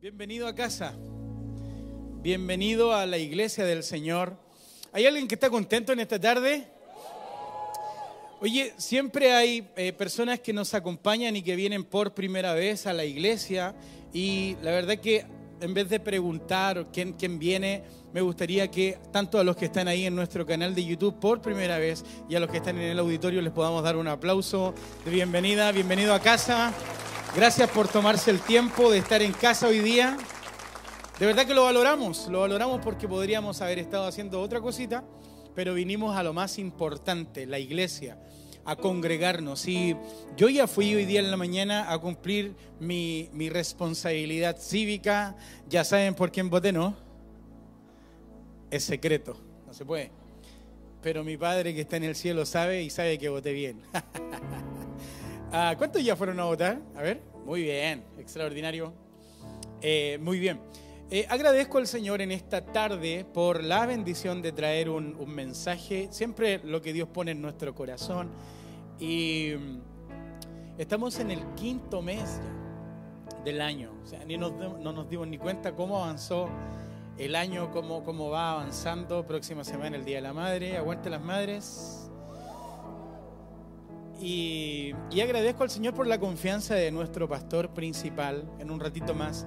Bienvenido a casa. Bienvenido a la iglesia del Señor. ¿Hay alguien que está contento en esta tarde? Oye, siempre hay eh, personas que nos acompañan y que vienen por primera vez a la iglesia y la verdad que en vez de preguntar quién, quién viene, me gustaría que tanto a los que están ahí en nuestro canal de YouTube por primera vez y a los que están en el auditorio les podamos dar un aplauso de bienvenida, bienvenido a casa. Gracias por tomarse el tiempo de estar en casa hoy día. De verdad que lo valoramos, lo valoramos porque podríamos haber estado haciendo otra cosita, pero vinimos a lo más importante, la iglesia, a congregarnos. Y yo ya fui hoy día en la mañana a cumplir mi, mi responsabilidad cívica. Ya saben por quién voté, ¿no? Es secreto, no se puede. Pero mi padre que está en el cielo sabe y sabe que voté bien. Ah, ¿Cuántos ya fueron a votar? A ver, muy bien, extraordinario. Eh, muy bien. Eh, agradezco al Señor en esta tarde por la bendición de traer un, un, mensaje, siempre lo que Dios pone en nuestro corazón. Y mm, estamos en el quinto mes ya del año, o sea, ni nos, no nos dimos ni cuenta cómo avanzó el año, cómo, cómo va avanzando. Próxima semana, el Día de la Madre, aguante las madres. Y, agradezco al Señor por la confianza de nuestro pastor principal. En un ratito más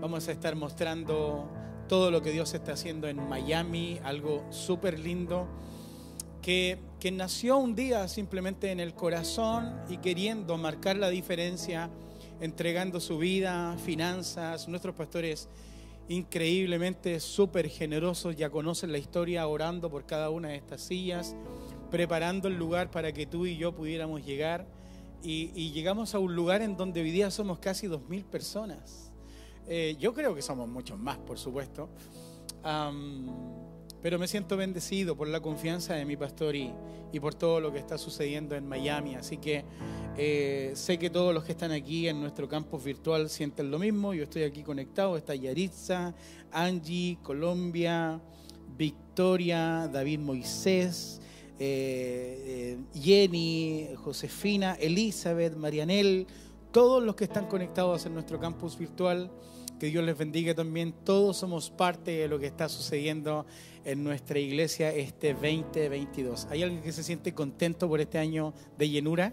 vamos a estar mostrando todo lo que Dios está haciendo en Miami, algo súper lindo, que, que nació un día simplemente en el corazón y queriendo marcar la diferencia, entregando su vida, finanzas. Nuestros pastores increíblemente súper generosos, ya conocen la historia, orando por cada una de estas sillas preparando el lugar para que tú y yo pudiéramos llegar. Y, y llegamos a un lugar en donde hoy día somos casi 2.000 personas. Eh, yo creo que somos muchos más, por supuesto. Um, pero me siento bendecido por la confianza de mi pastor y, y por todo lo que está sucediendo en Miami. Así que eh, sé que todos los que están aquí en nuestro campus virtual sienten lo mismo. Yo estoy aquí conectado. Está Yaritza, Angie, Colombia, Victoria, David Moisés. Eh, eh, Jenny, Josefina, Elizabeth, Marianel, todos los que están conectados en nuestro campus virtual, que Dios les bendiga también. Todos somos parte de lo que está sucediendo en nuestra iglesia este 2022. ¿Hay alguien que se siente contento por este año de llenura?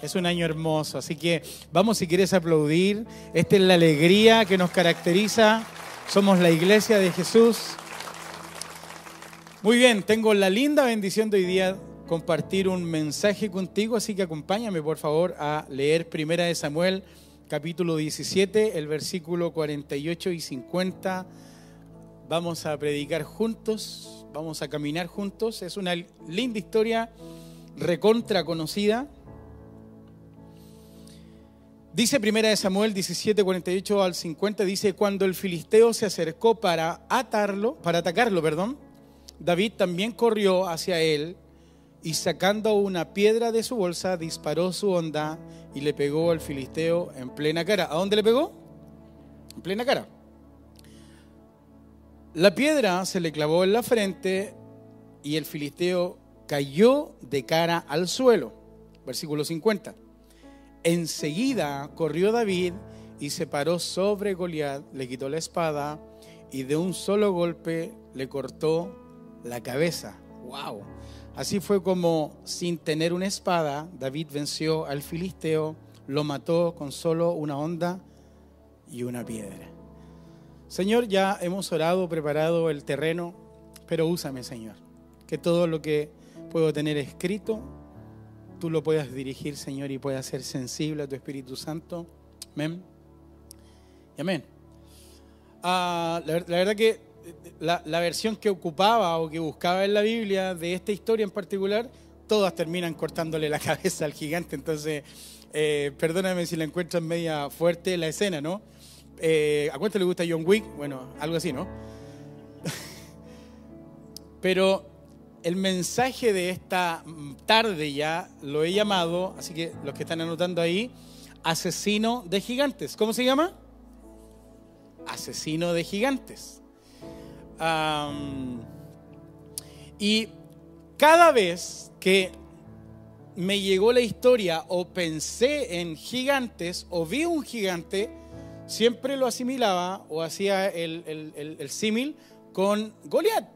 Es un año hermoso, así que vamos si quieres aplaudir. Esta es la alegría que nos caracteriza. Somos la iglesia de Jesús. Muy bien, tengo la linda bendición de hoy día compartir un mensaje contigo, así que acompáñame por favor a leer Primera de Samuel capítulo 17, el versículo 48 y 50. Vamos a predicar juntos, vamos a caminar juntos. Es una linda historia recontra conocida. Dice Primera de Samuel 17, 48 al 50, dice, cuando el filisteo se acercó para atarlo, para atacarlo, perdón, David también corrió hacia él y sacando una piedra de su bolsa disparó su onda y le pegó al filisteo en plena cara. ¿A dónde le pegó? En plena cara. La piedra se le clavó en la frente y el filisteo cayó de cara al suelo. Versículo 50. Enseguida corrió David y se paró sobre Goliat, le quitó la espada y de un solo golpe le cortó la cabeza. ¡Wow! Así fue como, sin tener una espada, David venció al filisteo, lo mató con solo una onda y una piedra. Señor, ya hemos orado, preparado el terreno, pero úsame, Señor. Que todo lo que puedo tener escrito, tú lo puedas dirigir, Señor, y puedas ser sensible a tu Espíritu Santo. Amén. Y amén. Ah, la, la verdad que la, versión que ocupaba o que buscaba en la Biblia de esta historia en particular, todas terminan cortándole la cabeza al gigante. Entonces, eh, perdóname si la encuentras media fuerte la escena, ¿no? Eh, ¿A cuánto le gusta John Wick? Bueno, algo así, ¿no? Pero el mensaje de esta tarde ya lo he llamado, así que los que están anotando ahí, asesino de gigantes. ¿Cómo se llama? Asesino de gigantes. Y cada vez que me llegó la historia o pensé en gigantes o vi un gigante, siempre lo asimilaba o hacía el, símil con Goliat.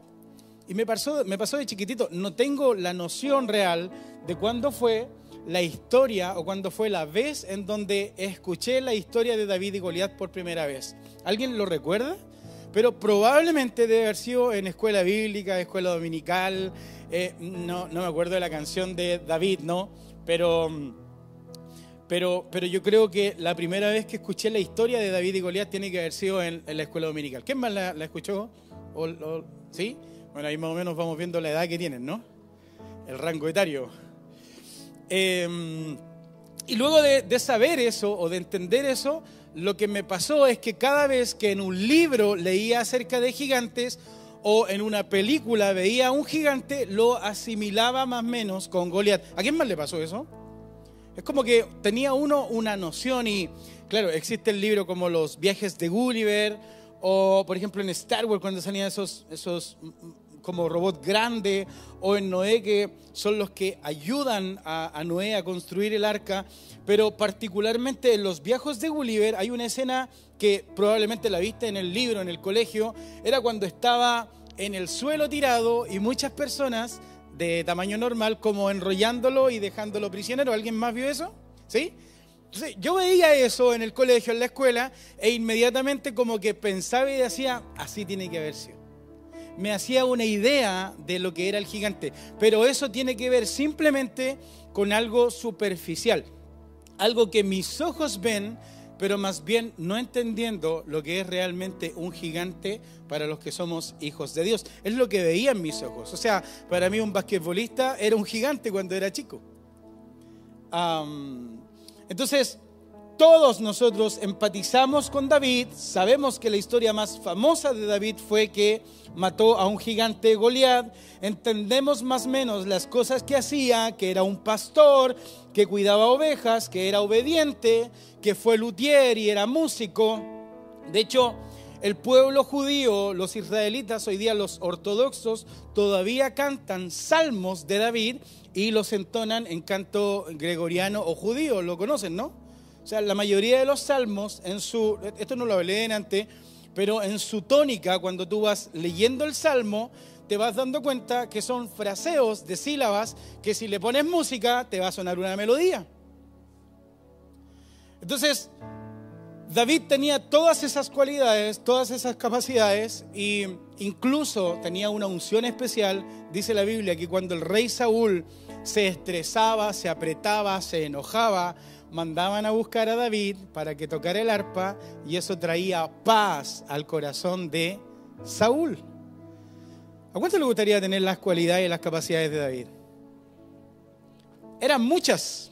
Y me pasó, me pasó de chiquitito, no tengo la noción real de cuándo fue la historia o cuándo fue la vez en donde escuché la historia de David y Goliat por primera vez. ¿Alguien lo recuerda? Pero probablemente debe haber sido en escuela bíblica, escuela dominical, eh, no, no me acuerdo de la canción de David, ¿no? Pero, pero, pero yo creo que la primera vez que escuché la historia de David y Goliat tiene que haber sido en, la escuela dominical. ¿Quién más la, escuchó? ¿Sí? Bueno, ahí más o menos vamos viendo la edad que tienen, ¿no? El rango etario. Em, y luego de, saber eso o de entender eso, lo que me pasó es que cada vez que en un libro leía acerca de gigantes o en una película veía a un gigante, lo asimilaba más o menos con Goliat. ¿A quién más le pasó eso? Es como que tenía uno una noción y, claro, existe el libro como Los viajes de Gulliver o, por ejemplo, en Star Wars cuando salían esos, esos como robot grande, o en Noé, que son los que ayudan a, Noé a construir el arca. Pero particularmente en los viajes de Gulliver hay una escena que probablemente la viste en el libro, en el colegio, era cuando estaba en el suelo tirado y muchas personas de tamaño normal como enrollándolo y dejándolo prisionero. ¿Alguien más vio eso? ¿Sí? Entonces, yo veía eso en el colegio, en la escuela, e inmediatamente como que pensaba y decía, así tiene que haber sido me hacía una idea de lo que era el gigante. Pero eso tiene que ver simplemente con algo superficial, algo que mis ojos ven, pero más bien no entendiendo lo que es realmente un gigante para los que somos hijos de Dios. Es lo que veía en mis ojos. O sea, para mí un basquetbolista era un gigante cuando era chico. entonces, todos nosotros empatizamos con David, sabemos que la historia más famosa de David fue que mató a un gigante Goliat, entendemos más o menos las cosas que hacía, que era un pastor, que cuidaba ovejas, que era obediente, que fue luthier y era músico. De hecho, el pueblo judío, los israelitas, hoy día los ortodoxos, todavía cantan salmos de David y los entonan en canto gregoriano o judío, lo conocen, ¿no? O sea, la mayoría de los salmos, en su, esto no lo hablé antes, pero en su tónica, cuando tú vas leyendo el salmo, te vas dando cuenta que son fraseos de sílabas que si le pones música te va a sonar una melodía. Entonces, David tenía todas esas cualidades, todas esas capacidades e incluso tenía una unción especial. Dice la Biblia que cuando el rey Saúl se estresaba, se apretaba, se enojaba, mandaban a buscar a David para que tocara el arpa y eso traía paz al corazón de Saúl. ¿A cuánto le gustaría tener las cualidades y las capacidades de David? Eran muchas.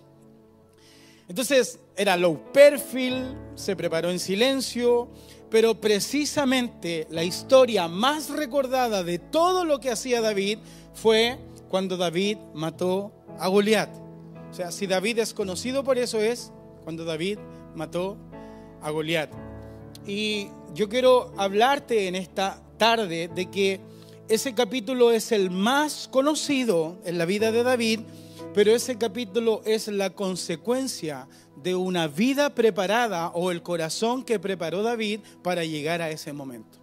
Entonces era low perfil, se preparó en silencio, pero precisamente la historia más recordada de todo lo que hacía David fue cuando David mató a Goliat. O sea, si David es conocido por eso es cuando David mató a Goliat. Y yo quiero hablarte en esta tarde de que ese capítulo es el más conocido en la vida de David, pero ese capítulo es la consecuencia de una vida preparada o el corazón que preparó David para llegar a ese momento.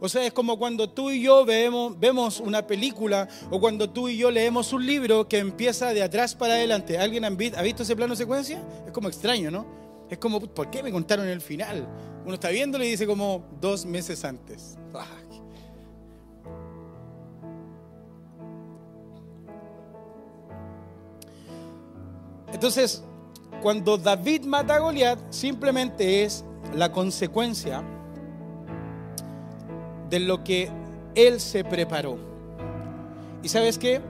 O sea, es como cuando tú y yo vemos, vemos una película o cuando tú y yo leemos un libro que empieza de atrás para adelante. ¿Alguien ha visto ese plano secuencia? Es como extraño, ¿no? Es como, ¿por qué me contaron el final? Uno está viéndolo y dice como dos meses antes. Entonces, cuando David mata a Goliat, simplemente es la consecuencia de lo que él se preparó. ¿Y sabes qué?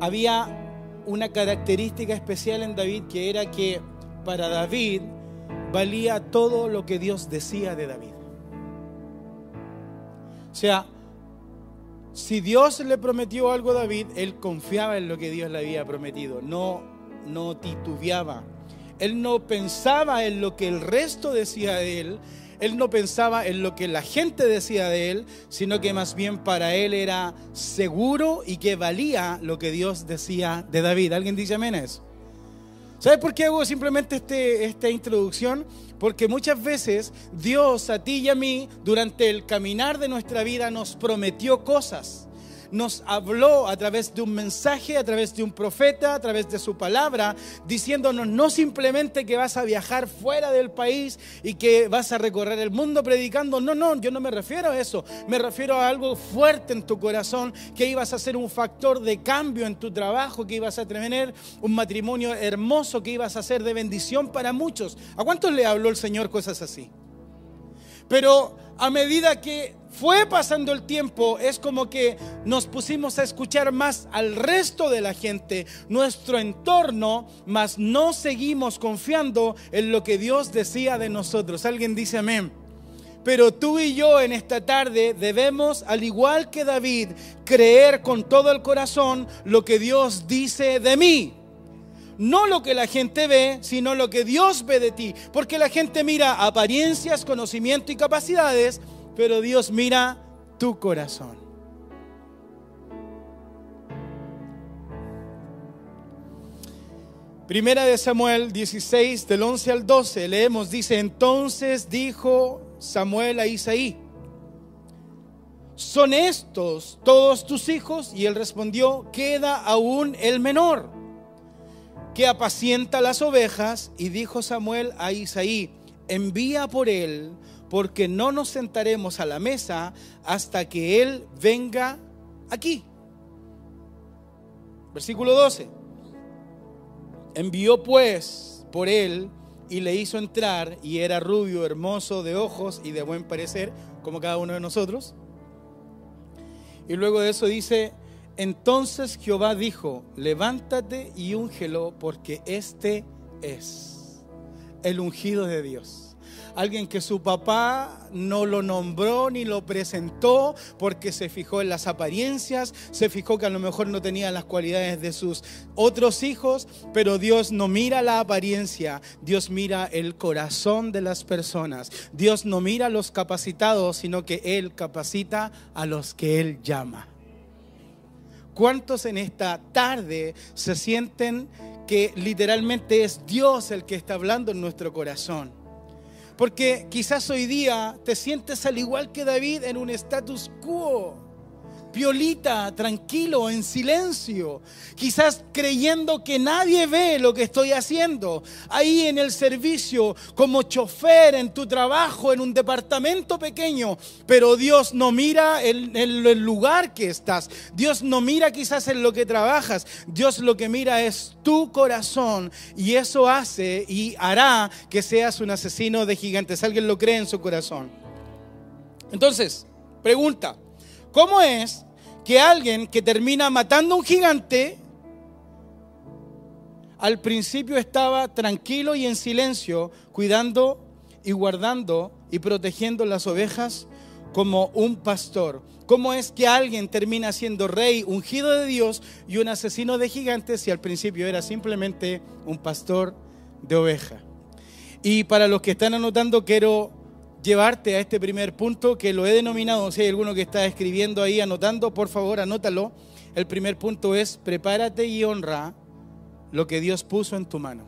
Había una característica especial en David que era que para David valía todo lo que Dios decía de David. O sea, si Dios le prometió algo a David, él confiaba en lo que Dios le había prometido, no, no titubeaba. Él no pensaba en lo que el resto decía de él, él no pensaba en lo que la gente decía de él, sino que más bien para él era seguro y que valía lo que Dios decía de David. ¿Alguien dice amén? ¿Sabes por qué hago simplemente este, esta introducción? Porque muchas veces Dios a ti y a mí durante el caminar de nuestra vida nos prometió cosas nos habló a través de un mensaje, a través de un profeta, a través de su palabra, diciéndonos no simplemente que vas a viajar fuera del país y que vas a recorrer el mundo predicando, no, no, yo no me refiero a eso, me refiero a algo fuerte en tu corazón, que ibas a ser un factor de cambio en tu trabajo, que ibas a tener un matrimonio hermoso, que ibas a ser de bendición para muchos. ¿A cuántos le habló el Señor cosas así? Pero a medida que fue pasando el tiempo, es como que nos pusimos a escuchar más al resto de la gente, nuestro entorno, mas no seguimos confiando en lo que Dios decía de nosotros. Alguien dice amén. Pero tú y yo en esta tarde debemos, al igual que David, creer con todo el corazón lo que Dios dice de mí no lo que la gente ve, sino lo que Dios ve de ti. Porque la gente mira apariencias, conocimiento y capacidades, pero Dios mira tu corazón. Primera de Samuel 16, del 11 al 12, leemos, dice, entonces dijo Samuel a Isaí, ¿son estos todos tus hijos? Y él respondió, queda aún el menor que apacienta las ovejas, y dijo Samuel a Isaí, envía por él, porque no nos sentaremos a la mesa hasta que él venga aquí. Versículo 12. Envió pues por él y le hizo entrar, y era rubio, hermoso de ojos y de buen parecer, como cada uno de nosotros. Y luego de eso dice, entonces Jehová dijo, levántate y úngelo porque este es el ungido de Dios alguien que su papá no lo nombró ni lo presentó porque se fijó en las apariencias, se fijó que a lo mejor no tenía las cualidades de sus otros hijos, pero Dios no mira la apariencia, Dios mira el corazón de las personas. Dios no mira a los capacitados, sino que Él capacita a los que Él llama. ¿Cuántos en esta tarde se sienten que literalmente es Dios el que está hablando en nuestro corazón? Porque quizás hoy día te sientes al igual que David en un status quo piolita, tranquilo, en silencio, quizás creyendo que nadie ve lo que estoy haciendo, ahí en el servicio, como chofer, en tu trabajo, en un departamento pequeño, pero Dios no mira en, el lugar que estás, Dios no mira quizás en lo que trabajas, Dios lo que mira es tu corazón y eso hace y hará que seas un asesino de gigantes. ¿Alguien lo cree en su corazón? Entonces, pregunta. ¿Cómo es que alguien que termina matando a un gigante, al principio estaba tranquilo y en silencio, cuidando y guardando y protegiendo las ovejas como un pastor? ¿Cómo es que alguien termina siendo rey, ungido de Dios y un asesino de gigantes si al principio era simplemente un pastor de oveja? Y para los que están anotando, quiero llevarte a este primer punto que lo he denominado, si hay alguno que está escribiendo ahí, anotando, por favor, anótalo. El primer punto es, prepárate y honra lo que Dios puso en tu mano.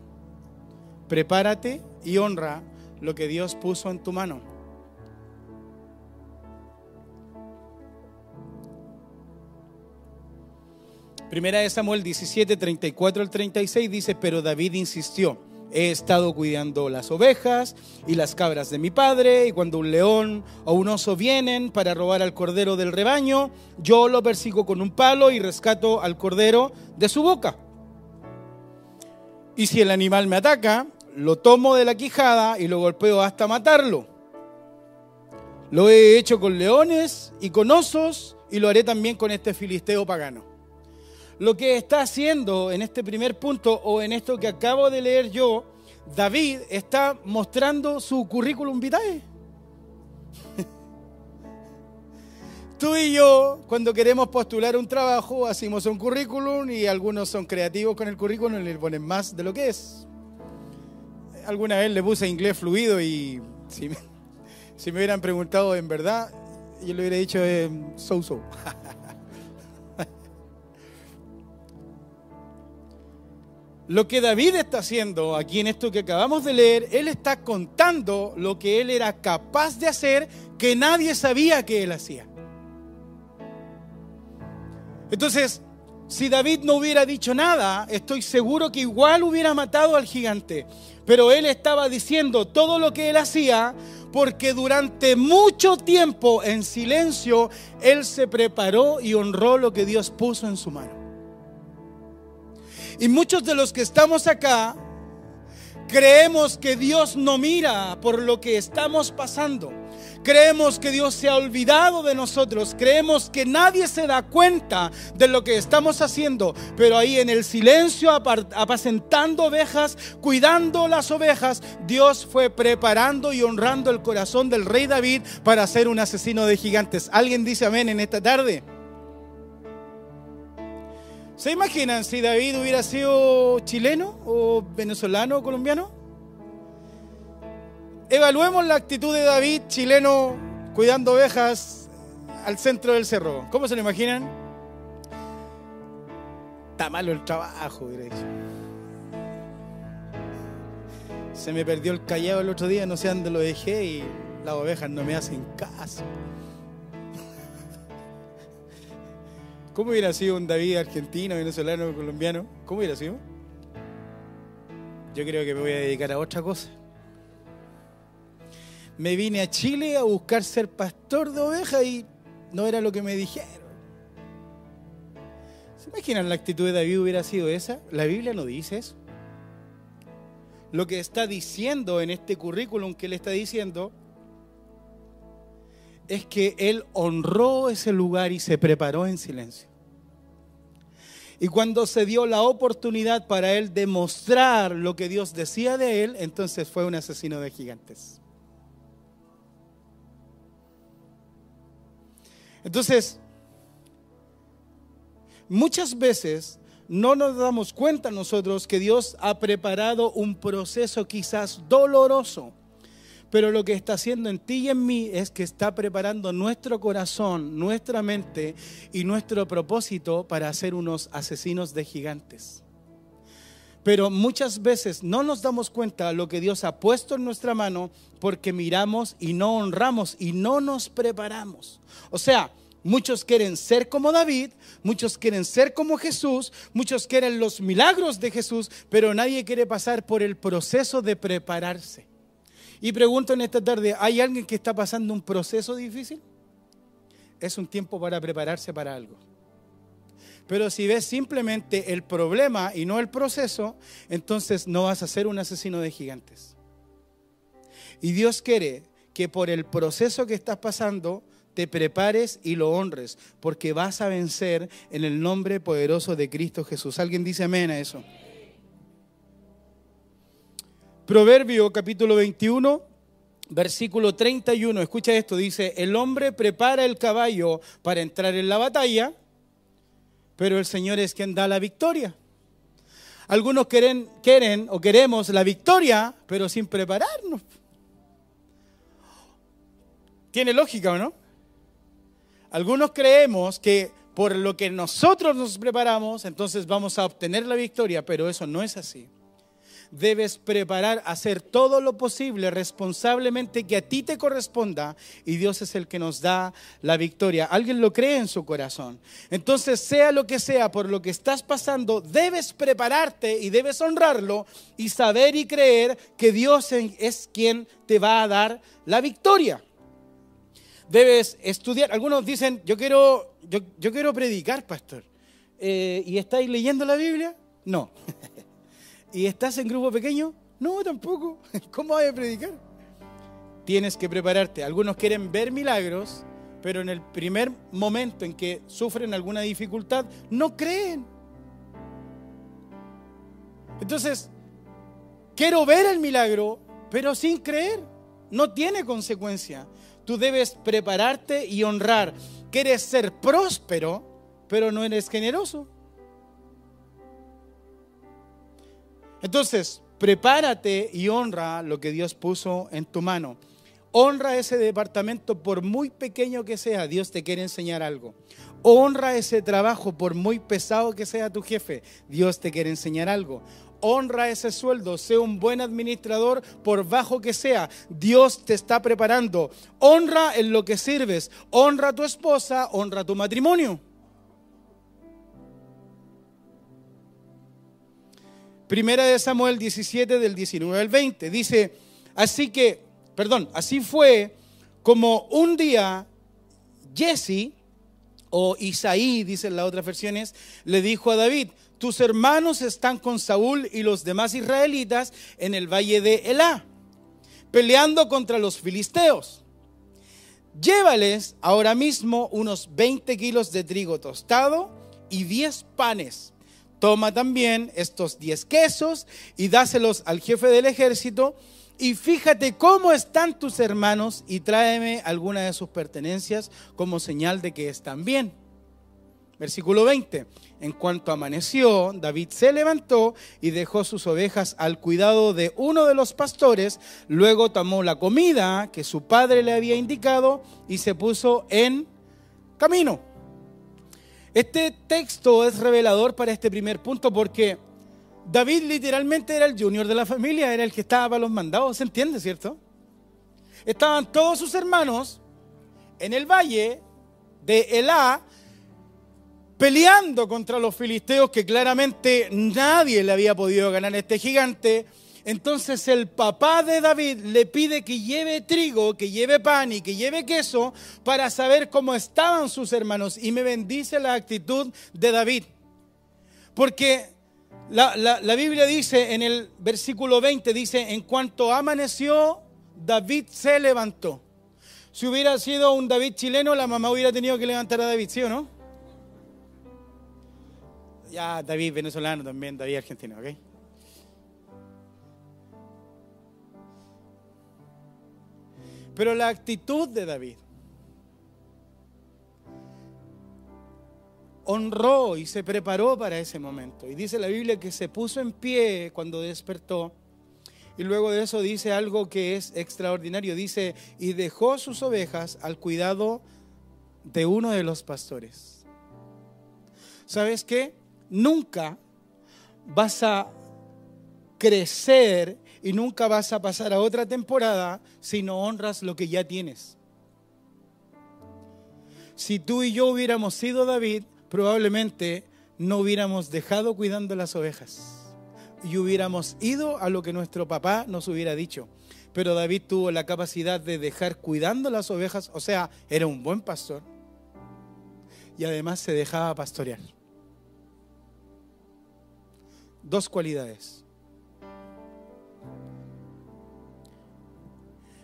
Prepárate y honra lo que Dios puso en tu mano. Primera de Samuel 17, 34 al 36 dice, pero David insistió He estado cuidando las ovejas y las cabras de mi padre, y cuando un león o un oso vienen para robar al cordero del rebaño, yo lo persigo con un palo y rescato al cordero de su boca. Y si el animal me ataca, lo tomo de la quijada y lo golpeo hasta matarlo. Lo he hecho con leones y con osos y lo haré también con este filisteo pagano lo que está haciendo en este primer punto o en esto que acabo de leer yo, David está mostrando su currículum vitae. Tú y yo, cuando queremos postular un trabajo, hacemos un currículum y algunos son creativos con el currículum y le ponen más de lo que es. Alguna vez le puse inglés fluido y si me, si me hubieran preguntado en verdad, yo le hubiera dicho eh, so Lo que David está haciendo aquí en esto que acabamos de leer, él está contando lo que él era capaz de hacer que nadie sabía que él hacía. Entonces, si David no hubiera dicho nada, estoy seguro que igual hubiera matado al gigante. Pero él estaba diciendo todo lo que él hacía porque durante mucho tiempo en silencio él se preparó y honró lo que Dios puso en su mano. Y muchos de los que estamos acá creemos que Dios no mira por lo que estamos pasando. Creemos que Dios se ha olvidado de nosotros. Creemos que nadie se da cuenta de lo que estamos haciendo. Pero ahí en el silencio, apacentando ovejas, cuidando las ovejas, Dios fue preparando y honrando el corazón del rey David para ser un asesino de gigantes. ¿Alguien dice amén en esta tarde? ¿Se imaginan si David hubiera sido chileno o venezolano o colombiano? Evaluemos la actitud de David, chileno, cuidando ovejas al centro del cerro. ¿Cómo se lo imaginan? Está malo el trabajo, diréis. Se me perdió el callado el otro día, no sé dónde lo dejé y las ovejas no me hacen caso. ¿Cómo hubiera sido un David argentino, venezolano, colombiano? ¿Cómo hubiera sido? Yo creo que me voy a dedicar a otra cosa. Me vine a Chile a buscar ser pastor de ovejas y no era lo que me dijeron. ¿Se imaginan la actitud de David hubiera sido esa? La Biblia no dice eso. Lo que está diciendo en este currículum que él está diciendo es que él honró ese lugar y se preparó en silencio. Y cuando se dio la oportunidad para él demostrar lo que Dios decía de él, entonces fue un asesino de gigantes. Entonces, muchas veces no nos damos cuenta nosotros que Dios ha preparado un proceso quizás doloroso pero lo que está haciendo en ti y en mí es que está preparando nuestro corazón, nuestra mente y nuestro propósito para ser unos asesinos de gigantes. Pero muchas veces no nos damos cuenta de lo que Dios ha puesto en nuestra mano porque miramos y no honramos y no nos preparamos. O sea, muchos quieren ser como David, muchos quieren ser como Jesús, muchos quieren los milagros de Jesús, pero nadie quiere pasar por el proceso de prepararse. Y pregunto en esta tarde, ¿hay alguien que está pasando un proceso difícil? Es un tiempo para prepararse para algo. Pero si ves simplemente el problema y no el proceso, entonces no vas a ser un asesino de gigantes. Y Dios quiere que por el proceso que estás pasando te prepares y lo honres, porque vas a vencer en el nombre poderoso de Cristo Jesús. ¿Alguien dice amén a eso? Proverbio capítulo 21, versículo 31. Escucha esto, dice, el hombre prepara el caballo para entrar en la batalla, pero el Señor es quien da la victoria. Algunos quieren, quieren o queremos la victoria, pero sin prepararnos. ¿Tiene lógica o no? Algunos creemos que por lo que nosotros nos preparamos, entonces vamos a obtener la victoria, pero eso no es así debes preparar, hacer todo lo posible responsablemente que a ti te corresponda y Dios es el que nos da la victoria. Alguien lo cree en su corazón. Entonces, sea lo que sea por lo que estás pasando, debes prepararte y debes honrarlo y saber y creer que Dios es quien te va a dar la victoria. Debes estudiar. Algunos dicen, yo quiero, yo, quiero predicar, pastor. Eh, ¿Y estáis leyendo la Biblia? No. ¿Y estás en grupo pequeño? No, tampoco. ¿Cómo vas a predicar? Tienes que prepararte. Algunos quieren ver milagros, pero en el primer momento en que sufren alguna dificultad, no creen. Entonces, quiero ver el milagro, pero sin creer. No tiene consecuencia. Tú debes prepararte y honrar. Quieres ser próspero, pero no eres generoso. Entonces, prepárate y honra lo que Dios puso en tu mano. Honra ese departamento por muy pequeño que sea, Dios te quiere enseñar algo. Honra ese trabajo por muy pesado que sea tu jefe, Dios te quiere enseñar algo. honra ese sueldo, sé un buen administrador por bajo que sea. Dios te está preparando. Honra en lo que sirves, honra a tu esposa, honra a tu matrimonio. Primera de Samuel 17 del 19 al 20 dice, así que, perdón, así fue como un día Jesse o Isaí, dicen las otras versiones, le dijo a David, tus hermanos están con Saúl y los demás israelitas en el valle de Elá, peleando contra los filisteos. Llévales ahora mismo unos 20 kilos de trigo tostado y 10 panes. Toma también estos 10 quesos y dáselos al jefe del ejército y fíjate cómo están tus hermanos y tráeme alguna de sus pertenencias como señal de que están bien. Versículo 20. En cuanto amaneció, David se levantó y dejó sus ovejas al cuidado de uno de los pastores, luego tomó la comida que su padre le había indicado y se puso en camino. Este texto es revelador para este primer punto porque David literalmente era el junior de la familia, era el que estaba para los mandados, ¿se entiende, cierto? Estaban todos sus hermanos en el valle de Elá peleando contra los filisteos que claramente nadie le había podido ganar a este gigante. Entonces el papá de David le pide que lleve trigo, que lleve pan y que lleve queso para saber cómo estaban sus hermanos. Y me bendice la actitud de David. Porque la, Biblia dice en el versículo 20, dice, en cuanto amaneció, David se levantó. Si hubiera sido un David chileno, la mamá hubiera tenido que levantar a David, ¿sí o no? Ya, David venezolano también, David argentino, ¿ok? Pero la actitud de David honró y se preparó para ese momento. Y dice la Biblia que se puso en pie cuando despertó. Y luego de eso dice algo que es extraordinario. Dice, y dejó sus ovejas al cuidado de uno de los pastores. ¿Sabes qué? Nunca vas a crecer y nunca vas a pasar a otra temporada si no honras lo que ya tienes. Si tú y yo hubiéramos sido David, probablemente no hubiéramos dejado cuidando las ovejas y hubiéramos ido a lo que nuestro papá nos hubiera dicho. Pero David tuvo la capacidad de dejar cuidando las ovejas, o sea, era un buen pastor y además se dejaba pastorear. Dos cualidades.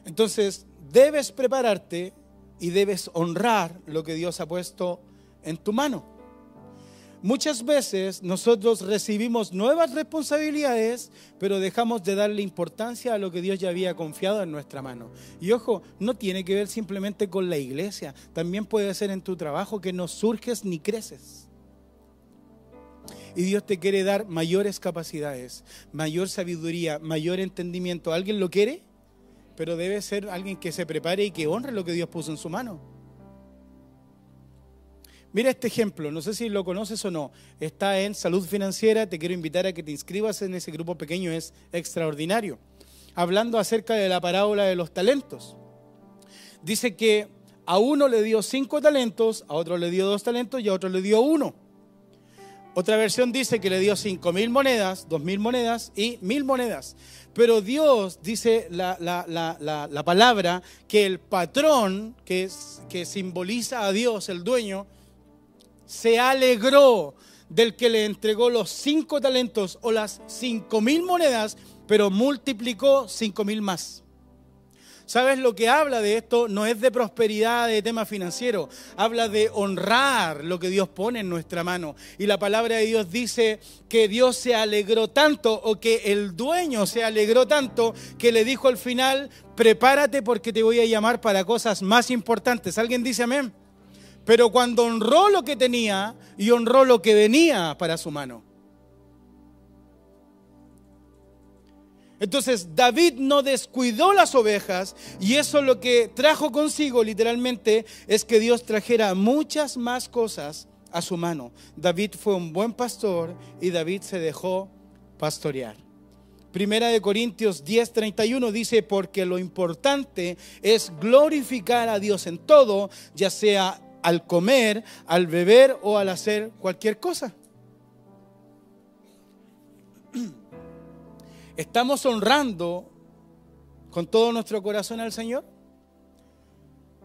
Entonces, debes prepararte y debes honrar lo que Dios ha puesto en tu mano. Muchas veces nosotros recibimos nuevas responsabilidades, pero dejamos de darle importancia a lo que Dios ya había confiado en nuestra mano. Y ojo, no tiene que ver simplemente con la iglesia, también puede ser en tu trabajo que no surges ni creces. Y Dios te quiere dar mayores capacidades, mayor sabiduría, mayor entendimiento. ¿Alguien lo quiere? Pero debe ser alguien que se prepare y que honre lo que Dios puso en su mano. Mira este ejemplo, no sé si lo conoces o no. Está en Salud Financiera, te quiero invitar a que te inscribas en ese grupo pequeño, es extraordinario. Hablando acerca de la parábola de los talentos. Dice que a uno le dio cinco talentos, a otro le dio dos talentos y a otro le dio uno. Otra versión dice que le dio cinco mil monedas, dos mil monedas y mil monedas. Pero Dios dice la, la, palabra que el patrón, que, que simboliza a Dios, el dueño, se alegró del que le entregó los cinco talentos o las cinco mil monedas, pero multiplicó cinco mil más. ¿Sabes lo que habla de esto? No es de prosperidad, de tema financiero. Habla de honrar lo que Dios pone en nuestra mano. Y la palabra de Dios dice que Dios se alegró tanto o que el dueño se alegró tanto que le dijo al final, prepárate porque te voy a llamar para cosas más importantes. ¿Alguien dice amén? pero cuando honró lo que tenía y honró lo que venía para su mano. Entonces David no descuidó las ovejas y eso lo que trajo consigo literalmente es que Dios trajera muchas más cosas a su mano. David fue un buen pastor y David se dejó pastorear. Primera de Corintios 10:31 dice, porque lo importante es glorificar a Dios en todo, ya sea al comer, al beber o al hacer cualquier cosa. ¿Estamos honrando con todo nuestro corazón al Señor?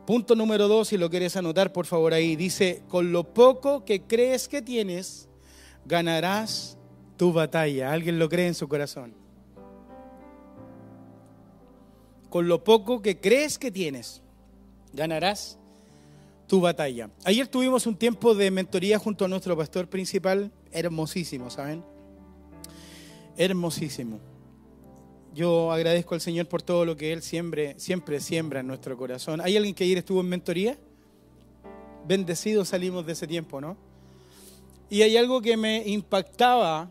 Punto número dos, si lo quieres anotar, por favor, ahí dice, con lo poco que crees que tienes, ganarás tu batalla. ¿Alguien lo cree en su corazón? Con lo poco que crees que tienes, ganarás tu batalla. Ayer tuvimos un tiempo de mentoría junto a nuestro pastor principal, hermosísimo, ¿saben? Hermosísimo. Yo agradezco al Señor por todo lo que Él siempre, siempre siembra en nuestro corazón. ¿Hay alguien que ayer estuvo en mentoría? Bendecidos salimos de ese tiempo, ¿no? Y hay algo que me impactaba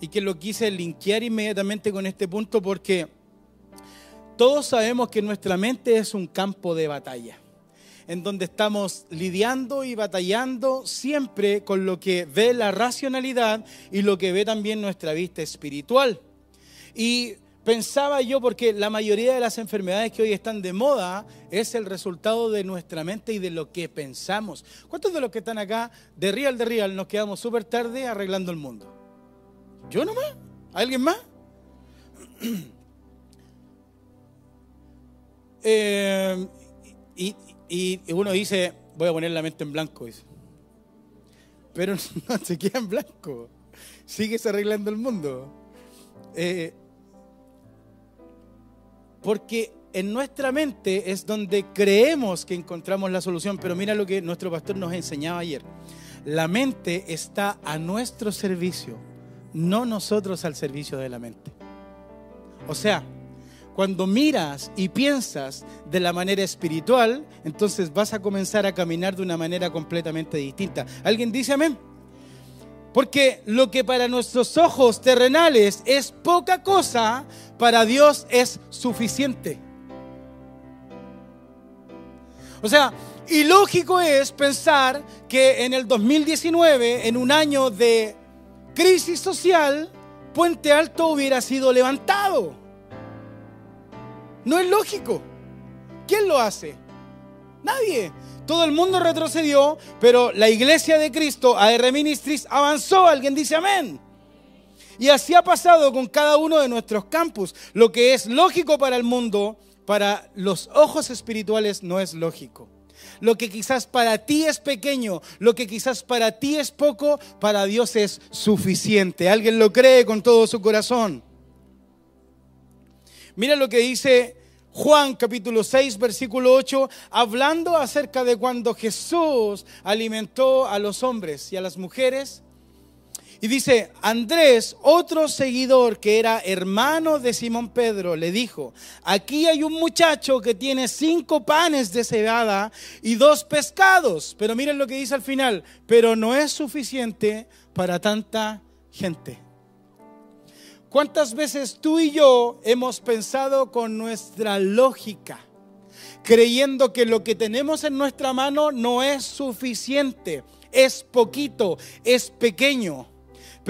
y que lo quise linkear inmediatamente con este punto porque todos sabemos que nuestra mente es un campo de batalla en donde estamos lidiando y batallando siempre con lo que ve la racionalidad y lo que ve también nuestra vista espiritual. Y pensaba yo, porque la mayoría de las enfermedades que hoy están de moda es el resultado de nuestra mente y de lo que pensamos. ¿Cuántos de los que están acá, de real de real, nos quedamos súper tarde arreglando el mundo? ¿Yo nomás? ¿Alguien más? Eh, y, uno dice, voy a poner la mente en blanco, Pero no se queda en blanco. Sigues arreglando el mundo. Eh, porque en nuestra mente es donde creemos que encontramos la solución. Pero mira lo que nuestro pastor nos enseñaba ayer. La mente está a nuestro servicio, no nosotros al servicio de la mente. O sea, cuando miras y piensas de la manera espiritual, entonces vas a comenzar a caminar de una manera completamente distinta. ¿Alguien dice amén? Porque lo que para nuestros ojos terrenales es poca cosa, para Dios es suficiente. O sea, ilógico es pensar que en el 2019, en un año de crisis social, Puente Alto hubiera sido levantado. No es lógico. ¿Quién lo hace? Nadie. Todo el mundo retrocedió, pero la iglesia de Cristo, AR Ministries, avanzó. Alguien dice amén. Y así ha pasado con cada uno de nuestros campus. Lo que es lógico para el mundo, para los ojos espirituales no es lógico. Lo que quizás para ti es pequeño, lo que quizás para ti es poco, para Dios es suficiente. Alguien lo cree con todo su corazón. Mira lo que dice Juan capítulo 6, versículo 8, hablando acerca de cuando Jesús alimentó a los hombres y a las mujeres. Y dice, Andrés, otro seguidor que era hermano de Simón Pedro, le dijo, aquí hay un muchacho que tiene cinco panes de cebada y dos pescados. Pero miren lo que dice al final, pero no es suficiente para tanta gente. ¿Cuántas veces tú y yo hemos pensado con nuestra lógica, creyendo que lo que tenemos en nuestra mano no es suficiente, es poquito, es pequeño?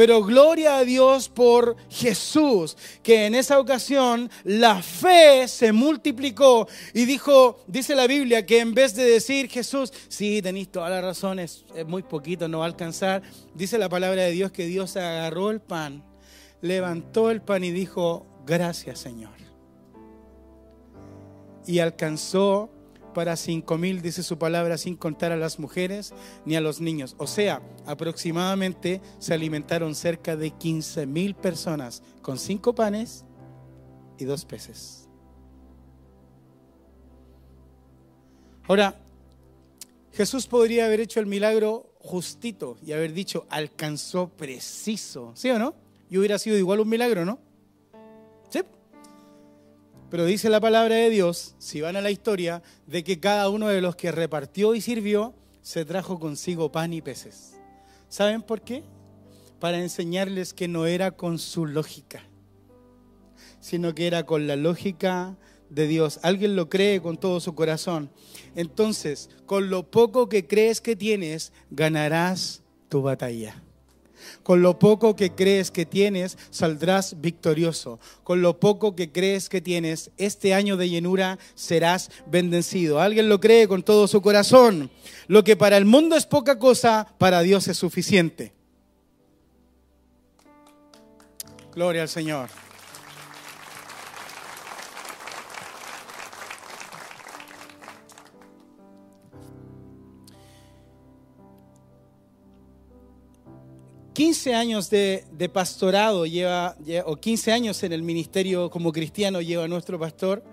Pero gloria a Dios por Jesús, que en esa ocasión la fe se multiplicó y dijo, dice la Biblia, que en vez de decir Jesús, sí, tenéis toda la razón, es, es muy poquito, no va a alcanzar, dice la palabra de Dios que Dios agarró el pan levantó el pan y dijo, gracias Señor. Y alcanzó para cinco mil, dice su palabra, sin contar a las mujeres ni a los niños. O sea, aproximadamente se alimentaron cerca de 15 mil personas con cinco panes y dos peces. Ahora, Jesús podría haber hecho el milagro justito y haber dicho, alcanzó preciso, ¿sí o no? y hubiera sido igual un milagro, ¿no? ¿Sí? Pero dice la palabra de Dios, si van a la historia, de que cada uno de los que repartió y sirvió se trajo consigo pan y peces. ¿Saben por qué? Para enseñarles que no era con su lógica, sino que era con la lógica de Dios. Alguien lo cree con todo su corazón. Entonces, con lo poco que crees que tienes, ganarás tu batalla. Con lo poco que crees que tienes, saldrás victorioso. Con lo poco que crees que tienes, este año de llenura serás bendecido. ¿Alguien lo cree con todo su corazón? Lo que para el mundo es poca cosa, para Dios es suficiente. Gloria al Señor. 15 años de, pastorado lleva, o 15 años en el ministerio como cristiano lleva nuestro pastor.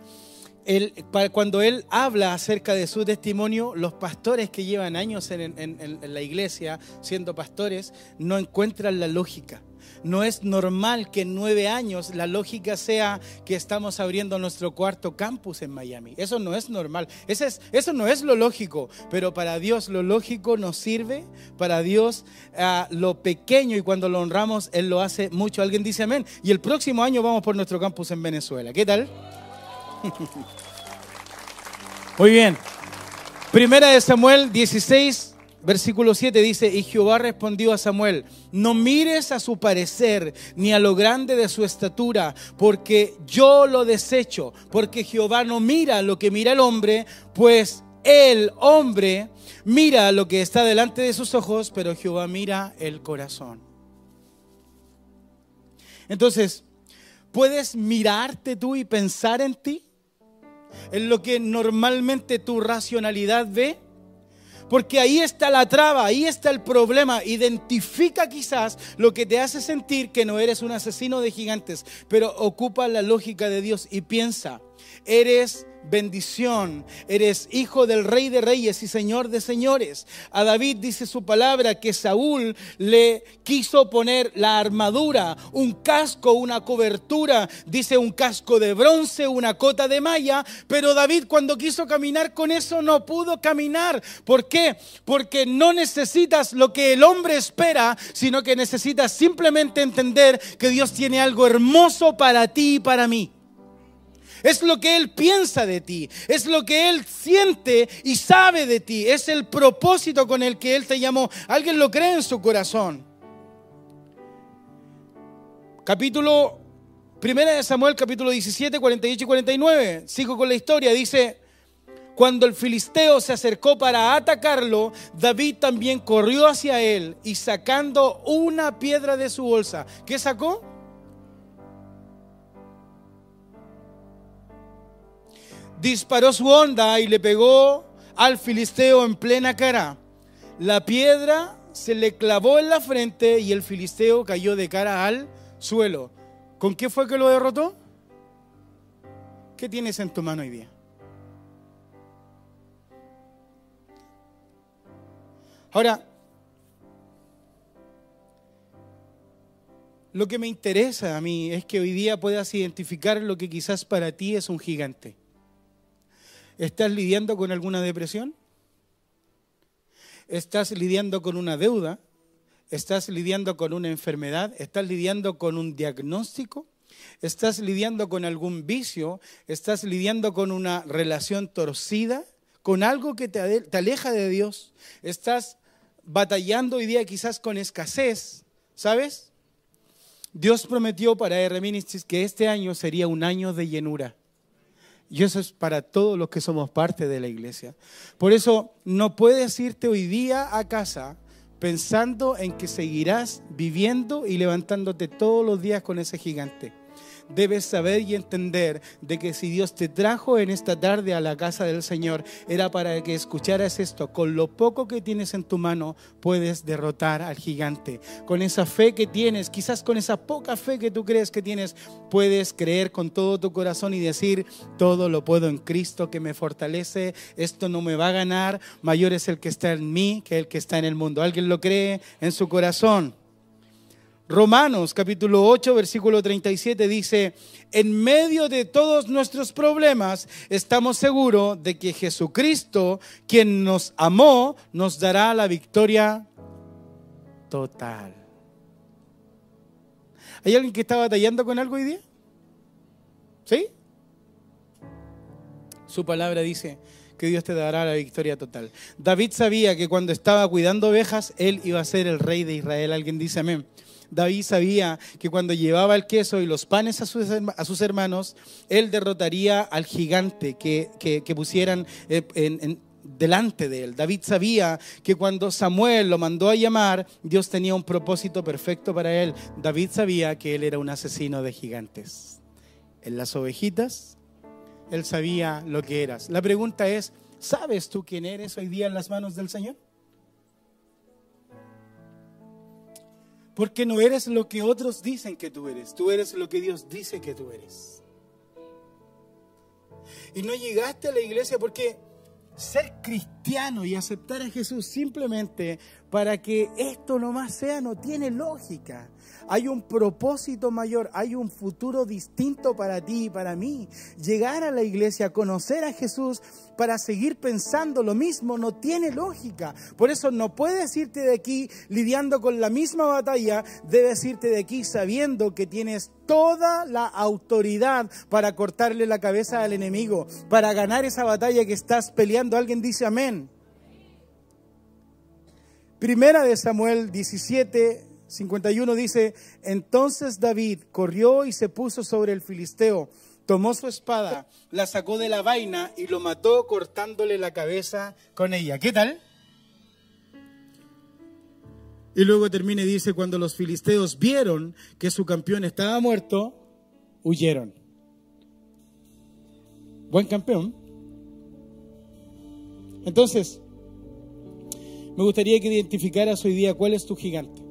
cuando él habla acerca de su testimonio, los pastores que llevan años en la iglesia siendo pastores no encuentran la lógica. No es normal que en nueve años la lógica sea que estamos abriendo nuestro cuarto campus en Miami. Eso no es normal. Eso, es, eso no es lo lógico. Pero para Dios lo lógico nos sirve. Para Dios ah, lo pequeño y cuando lo honramos, Él lo hace mucho. Alguien dice amén. Y el próximo año vamos por nuestro campus en Venezuela. ¿Qué tal? Muy bien. Primera de Samuel 16, Versículo 7 dice, y Jehová respondió a Samuel, no mires a su parecer ni a lo grande de su estatura, porque yo lo desecho, porque Jehová no mira lo que mira el hombre, pues el hombre mira lo que está delante de sus ojos, pero Jehová mira el corazón. Entonces, ¿puedes mirarte tú y pensar en ti? En lo que normalmente tu racionalidad ve. Porque ahí está la traba, ahí está el problema. Identifica quizás lo que te hace sentir que no eres un asesino de gigantes, pero ocupa la lógica de Dios y piensa, eres bendición. Eres hijo del rey de reyes y señor de señores. A David dice su palabra que Saúl le quiso poner la armadura, un casco, una cobertura, dice un casco de bronce, una cota de malla, pero David cuando quiso caminar con eso no pudo caminar. ¿Por qué? Porque no necesitas lo que el hombre espera, sino que necesitas simplemente entender que Dios tiene algo hermoso para ti y para mí. Es lo que Él piensa de ti. Es lo que Él siente y sabe de ti. Es el propósito con el que Él te llamó. Alguien lo cree en su corazón. Capítulo, primera de Samuel, capítulo 17, 48 y 49. Sigo con la historia. Dice, cuando el filisteo se acercó para atacarlo, David también corrió hacia él y sacando una piedra de su bolsa. ¿Qué sacó? Disparó su onda y le pegó al filisteo en plena cara. La piedra se le clavó en la frente y el filisteo cayó de cara al suelo. ¿Con qué fue que lo derrotó? ¿Qué tienes en tu mano hoy día? Ahora, lo que me interesa a mí es que hoy día puedas identificar lo que quizás para ti es un gigante. ¿Estás lidiando con alguna depresión? ¿Estás lidiando con una deuda? ¿Estás lidiando con una enfermedad? ¿Estás lidiando con un diagnóstico? ¿Estás lidiando con algún vicio? ¿Estás lidiando con una relación torcida? ¿Con algo que te aleja de Dios? ¿Estás batallando hoy día quizás con escasez? ¿Sabes? Dios prometió para R Ministries que este año sería un año de llenura. Y eso es para todos los que somos parte de la iglesia. Por eso no puedes irte hoy día a casa pensando en que seguirás viviendo y levantándote todos los días con ese gigante debes saber y entender de que si Dios te trajo en esta tarde a la casa del Señor, era para que escucharas esto. Con lo poco que tienes en tu mano, puedes derrotar al gigante. Con esa fe que tienes, quizás con esa poca fe que tú crees que tienes, puedes creer con todo tu corazón y decir, todo lo puedo en Cristo que me fortalece, esto no me va a ganar, mayor es el que está en mí que el que está en el mundo. ¿Alguien lo cree en su corazón? Romanos capítulo 8, versículo 37 dice, en medio de todos nuestros problemas estamos seguros de que Jesucristo, quien nos amó, nos dará la victoria total. ¿Hay alguien que está batallando con algo hoy día? ¿Sí? Su palabra dice que Dios te dará la victoria total. David sabía que cuando estaba cuidando ovejas, él iba a ser el rey de Israel. Alguien dice amén. David sabía que cuando llevaba el queso y los panes a sus, hermanos, él derrotaría al gigante que, pusieran eh, en, delante de él. David sabía que cuando Samuel lo mandó a llamar, Dios tenía un propósito perfecto para él. David sabía que él era un asesino de gigantes. En las ovejitas, él sabía lo que eras. La pregunta es, ¿sabes tú quién eres hoy día en las manos del Señor? Porque no eres lo que otros dicen que tú eres, tú eres lo que Dios dice que tú eres. Y no llegaste a la iglesia porque ser cristiano y aceptar a Jesús simplemente para que esto nomás sea no tiene lógica. Hay un propósito mayor, hay un futuro distinto para ti y para mí. Llegar a la iglesia, conocer a Jesús para seguir pensando lo mismo no tiene lógica. Por eso no puedes irte de aquí lidiando con la misma batalla, debes irte de aquí sabiendo que tienes toda la autoridad para cortarle la cabeza al enemigo, para ganar esa batalla que estás peleando. Alguien dice amén. Primera de Samuel 17, 51 dice, entonces David corrió y se puso sobre el filisteo, tomó su espada, la sacó de la vaina y lo mató cortándole la cabeza con ella. ¿Qué tal? Y luego termina y dice, cuando los filisteos vieron que su campeón estaba muerto, huyeron. Buen campeón. Entonces, me gustaría que identificaras hoy día cuál es tu gigante,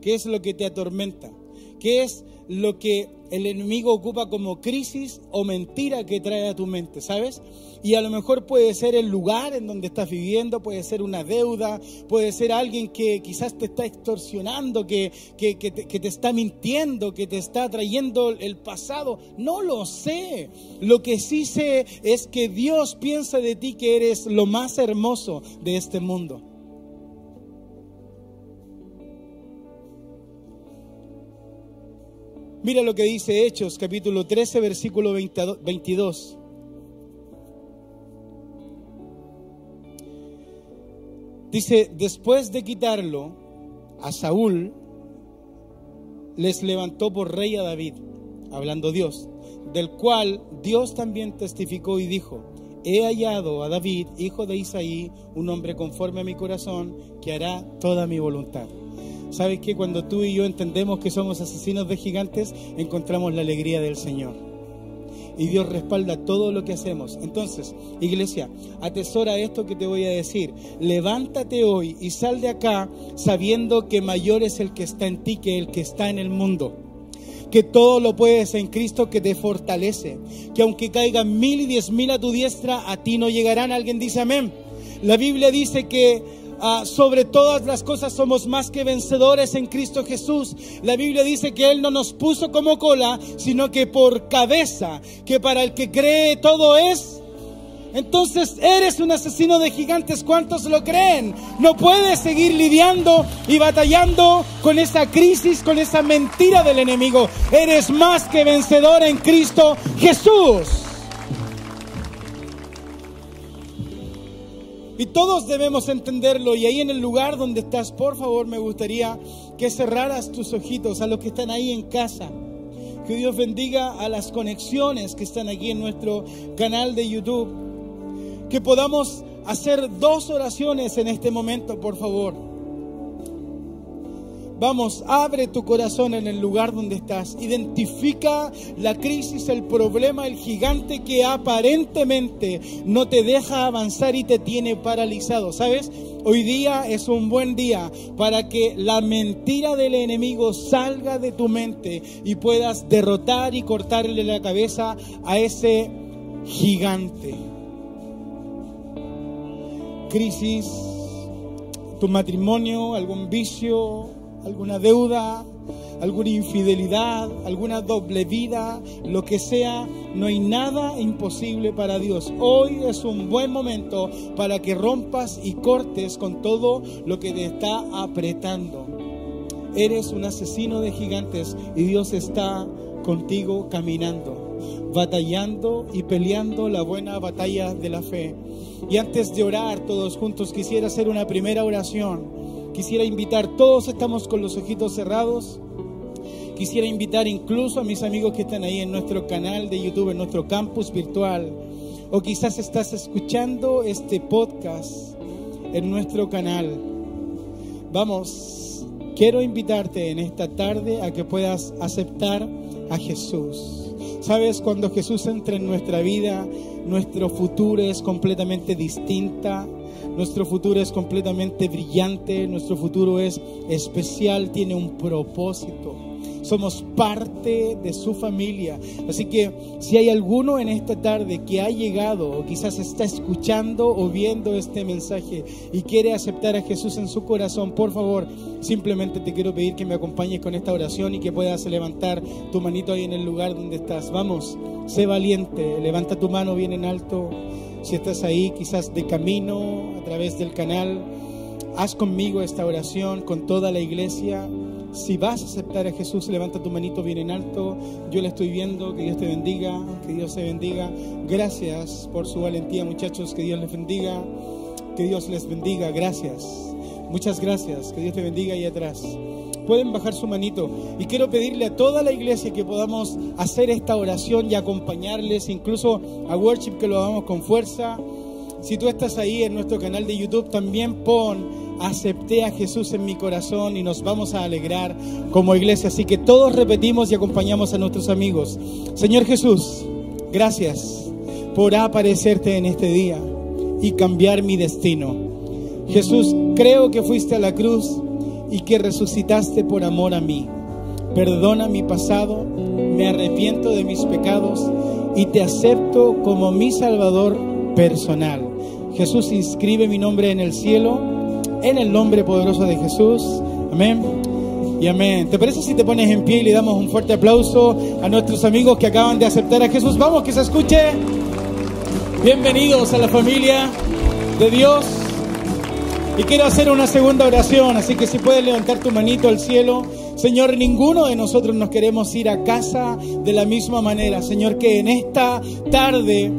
qué es lo que te atormenta, qué es lo que el enemigo ocupa como crisis o mentira que trae a tu mente, ¿sabes? Y a lo mejor puede ser el lugar en donde estás viviendo, puede ser una deuda, puede ser alguien que quizás te está extorsionando, que, que, te, que te está mintiendo, que te está trayendo el pasado. No lo sé. Lo que sí sé es que Dios piensa de ti que eres lo más hermoso de este mundo. Mira lo que dice Hechos, capítulo 13, versículo 22. Dice, después de quitarlo a Saúl, les levantó por rey a David, hablando Dios, del cual Dios también testificó y dijo, he hallado a David, hijo de Isaí, un hombre conforme a mi corazón, que hará toda mi voluntad. ¿Sabes que Cuando tú y yo entendemos que somos asesinos de gigantes, encontramos la alegría del Señor. Y Dios respalda todo lo que hacemos. Entonces, iglesia, atesora esto que te voy a decir. Levántate hoy y sal de acá sabiendo que mayor es el que está en ti que el que está en el mundo que todo lo puedes en Cristo que te fortalece, que aunque caigan mil y diez mil a tu diestra, a ti no llegarán. Alguien dice amén. La Biblia dice que Ah, sobre todas las cosas somos más que vencedores en Cristo Jesús. La Biblia dice que Él no nos puso como cola, sino que por cabeza, que para el que cree todo es. Entonces eres un asesino de gigantes, ¿cuántos lo creen? No puedes seguir lidiando y batallando con esa crisis, con esa mentira del enemigo. Eres más que vencedor en Cristo Jesús. Y todos debemos entenderlo. Y ahí en el lugar donde estás, por favor, me gustaría que cerraras tus ojitos a los que están ahí en casa. Que Dios bendiga a las conexiones que están aquí en nuestro canal de YouTube. Que podamos hacer dos oraciones en este momento, por favor. Vamos, abre tu corazón en el lugar donde estás. Identifica la crisis, el problema, el gigante que aparentemente no te deja avanzar y te tiene paralizado. ¿Sabes? Hoy día es un buen día para que la mentira del enemigo salga de tu mente y puedas derrotar y cortarle la cabeza a ese gigante. Crisis, tu matrimonio, algún vicio, alguna deuda, alguna infidelidad, alguna doble vida, lo que sea, no hay nada imposible para Dios. Hoy es un buen momento para que rompas y cortes con todo lo que te está apretando. Eres un asesino de gigantes y Dios está contigo caminando, batallando y peleando la buena batalla de la fe. Y antes de orar todos juntos, quisiera hacer una primera oración. Quisiera invitar, todos estamos con los ojitos cerrados. Quisiera invitar incluso a mis amigos que están ahí en nuestro canal de YouTube, en nuestro campus virtual. O quizás estás escuchando este podcast en nuestro canal. Vamos, quiero invitarte en esta tarde a que puedas aceptar a Jesús. Sabes, cuando Jesús entra en nuestra vida, nuestro futuro es completamente distinta, nuestro futuro es completamente brillante, nuestro futuro es especial, tiene un propósito somos parte de su familia. Así que si hay alguno en esta tarde que ha llegado o quizás está escuchando o viendo este mensaje y quiere aceptar a Jesús en su corazón, por favor, simplemente te quiero pedir que me acompañes con esta oración y que puedas levantar tu manito ahí en el lugar donde estás. Vamos, sé valiente, levanta tu mano bien en alto. Si estás ahí, quizás de camino, a través del canal, haz conmigo esta oración con toda la iglesia. Si vas a aceptar a Jesús, levanta tu manito bien en alto. Yo le estoy viendo. Que Dios te bendiga. Que Dios te bendiga. Gracias por su valentía, muchachos. Que Dios les bendiga. Que Dios les bendiga. Gracias. Muchas gracias. Que Dios te bendiga ahí atrás. Pueden bajar su manito. Y quiero pedirle a toda la iglesia que podamos hacer esta oración y acompañarles, incluso a Worship que lo hagamos con fuerza. Si tú estás ahí en nuestro canal de YouTube, también pon acepté a Jesús en mi corazón y nos vamos a alegrar como iglesia. Así que todos repetimos y acompañamos a nuestros amigos. Señor Jesús, gracias por aparecerte en este día y cambiar mi destino. Jesús, creo que fuiste a la cruz y que resucitaste por amor a mí. Perdona mi pasado, me arrepiento de mis pecados y te acepto como mi Salvador personal. Jesús, inscribe mi nombre en el cielo en el nombre poderoso de Jesús. Amén. Y amén. ¿Te parece si te pones en pie y le damos un fuerte aplauso a nuestros amigos que acaban de aceptar a Jesús? Vamos, que se escuche. Bienvenidos a la familia de Dios. Y quiero hacer una segunda oración, así que si puedes levantar tu manito al cielo. Señor, ninguno de nosotros nos queremos ir a casa de la misma manera. Señor, que en esta tarde,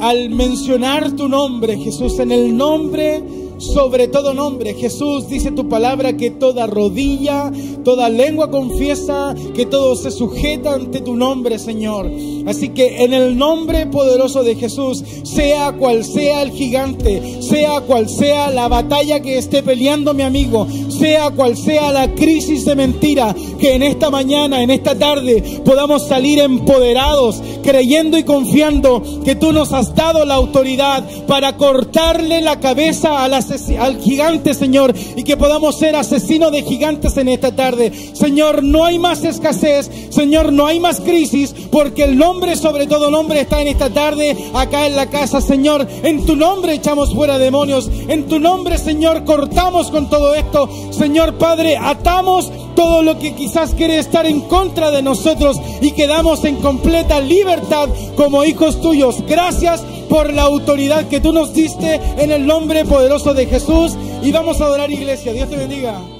al mencionar tu nombre, Jesús, en el nombre sobre todo nombre. Jesús dice tu palabra que toda rodilla, toda lengua confiesa, que todo se sujeta ante tu nombre, Señor. Así que en el nombre poderoso de Jesús, sea cual sea el gigante, sea cual sea la batalla que esté peleando mi amigo, sea cual sea la crisis de mentira, que en esta mañana, en esta tarde, podamos salir empoderados, creyendo y confiando que tú nos has dado la autoridad para cortarle la cabeza a las al gigante, Señor, y que podamos ser asesinos de gigantes en esta tarde. Señor, no hay más escasez, Señor, no hay más crisis, porque el nombre sobre todo nombre está en esta tarde acá en la casa, Señor. En tu nombre echamos fuera demonios, en tu nombre, Señor, cortamos con todo esto. Señor Padre, atamos todo lo que quizás quiere estar en contra de nosotros y quedamos en completa libertad como hijos tuyos. Gracias por la autoridad que tú nos diste en el nombre poderoso de Jesús y vamos a adorar iglesia. Dios te bendiga.